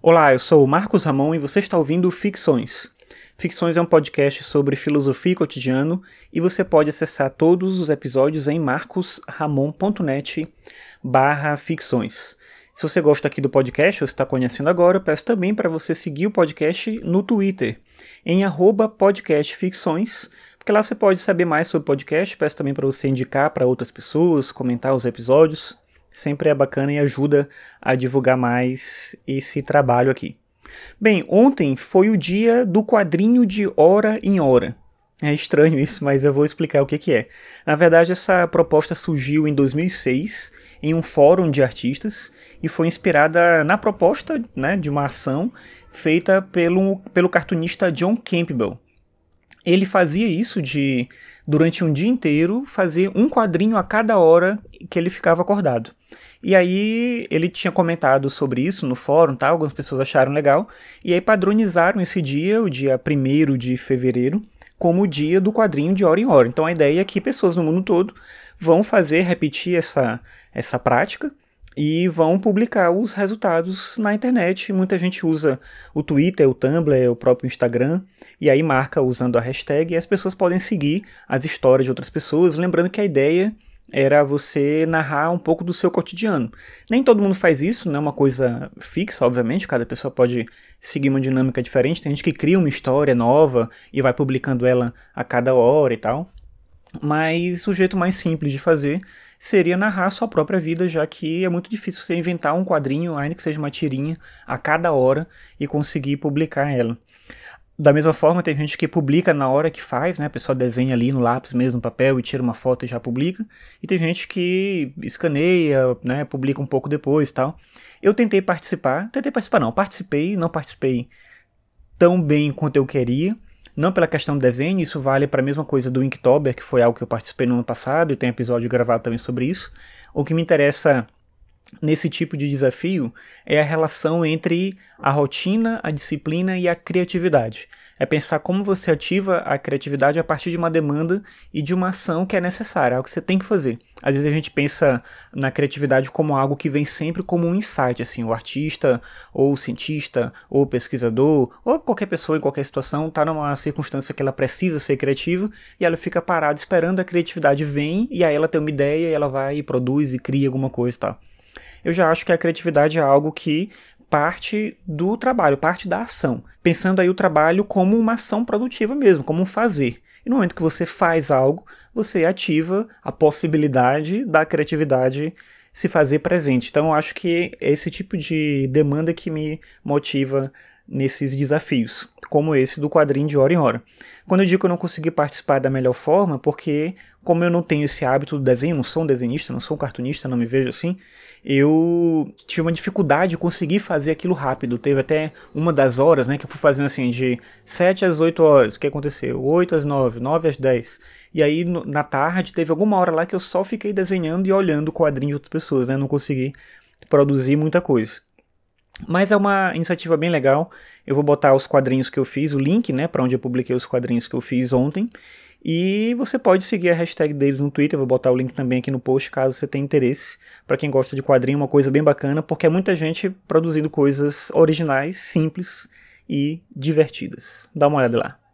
Olá, eu sou o Marcos Ramon e você está ouvindo Ficções. Ficções é um podcast sobre filosofia e cotidiano e você pode acessar todos os episódios em marcosramon.net barra ficções. Se você gosta aqui do podcast ou está conhecendo agora, eu peço também para você seguir o podcast no Twitter, em podcastficções, porque lá você pode saber mais sobre o podcast, peço também para você indicar para outras pessoas, comentar os episódios sempre é bacana e ajuda a divulgar mais esse trabalho aqui. Bem, ontem foi o dia do quadrinho de hora em hora. É estranho isso, mas eu vou explicar o que, que é. Na verdade, essa proposta surgiu em 2006 em um fórum de artistas e foi inspirada na proposta né, de uma ação feita pelo, pelo cartunista John Campbell. Ele fazia isso de, durante um dia inteiro, fazer um quadrinho a cada hora que ele ficava acordado. E aí ele tinha comentado sobre isso no fórum, tá? algumas pessoas acharam legal, e aí padronizaram esse dia, o dia 1 de fevereiro, como o dia do quadrinho de hora em hora. Então a ideia é que pessoas no mundo todo vão fazer, repetir essa, essa prática, e vão publicar os resultados na internet. Muita gente usa o Twitter, o Tumblr, o próprio Instagram, e aí marca usando a hashtag, e as pessoas podem seguir as histórias de outras pessoas, lembrando que a ideia era você narrar um pouco do seu cotidiano. Nem todo mundo faz isso, não é uma coisa fixa, obviamente, cada pessoa pode seguir uma dinâmica diferente. Tem gente que cria uma história nova e vai publicando ela a cada hora e tal. Mas o jeito mais simples de fazer seria narrar sua própria vida, já que é muito difícil você inventar um quadrinho, ainda que seja uma tirinha, a cada hora e conseguir publicar ela. Da mesma forma, tem gente que publica na hora que faz, né? A pessoa desenha ali no lápis mesmo, no papel, e tira uma foto e já publica. E tem gente que escaneia, né? Publica um pouco depois tal. Eu tentei participar, tentei participar não, participei, não participei tão bem quanto eu queria. Não pela questão do desenho, isso vale para a mesma coisa do Inktober, que foi algo que eu participei no ano passado e tem episódio gravado também sobre isso. O que me interessa nesse tipo de desafio é a relação entre a rotina, a disciplina e a criatividade. É pensar como você ativa a criatividade a partir de uma demanda e de uma ação que é necessária, algo que você tem que fazer. Às vezes a gente pensa na criatividade como algo que vem sempre como um insight, assim, o artista, ou o cientista, ou o pesquisador, ou qualquer pessoa em qualquer situação está numa circunstância que ela precisa ser criativa e ela fica parada esperando a criatividade vem e aí ela tem uma ideia e ela vai e produz e cria alguma coisa e tal eu já acho que a criatividade é algo que parte do trabalho, parte da ação. Pensando aí o trabalho como uma ação produtiva mesmo, como um fazer. E no momento que você faz algo, você ativa a possibilidade da criatividade se fazer presente. Então eu acho que é esse tipo de demanda que me motiva nesses desafios, como esse do quadrinho de hora em hora. Quando eu digo que eu não consegui participar da melhor forma, porque como eu não tenho esse hábito do desenho, não sou um desenhista, não sou um cartunista, não me vejo assim, eu tive uma dificuldade de conseguir fazer aquilo rápido. Teve até uma das horas, né, que eu fui fazendo assim, de 7 às 8 horas, o que aconteceu? 8 às 9, 9 às 10. E aí, no, na tarde, teve alguma hora lá que eu só fiquei desenhando e olhando o quadrinho de outras pessoas, né, não consegui produzir muita coisa. Mas é uma iniciativa bem legal. Eu vou botar os quadrinhos que eu fiz, o link, né, para onde eu publiquei os quadrinhos que eu fiz ontem. E você pode seguir a hashtag deles no Twitter, eu vou botar o link também aqui no post caso você tenha interesse. Para quem gosta de quadrinho, uma coisa bem bacana, porque é muita gente produzindo coisas originais, simples e divertidas. Dá uma olhada lá.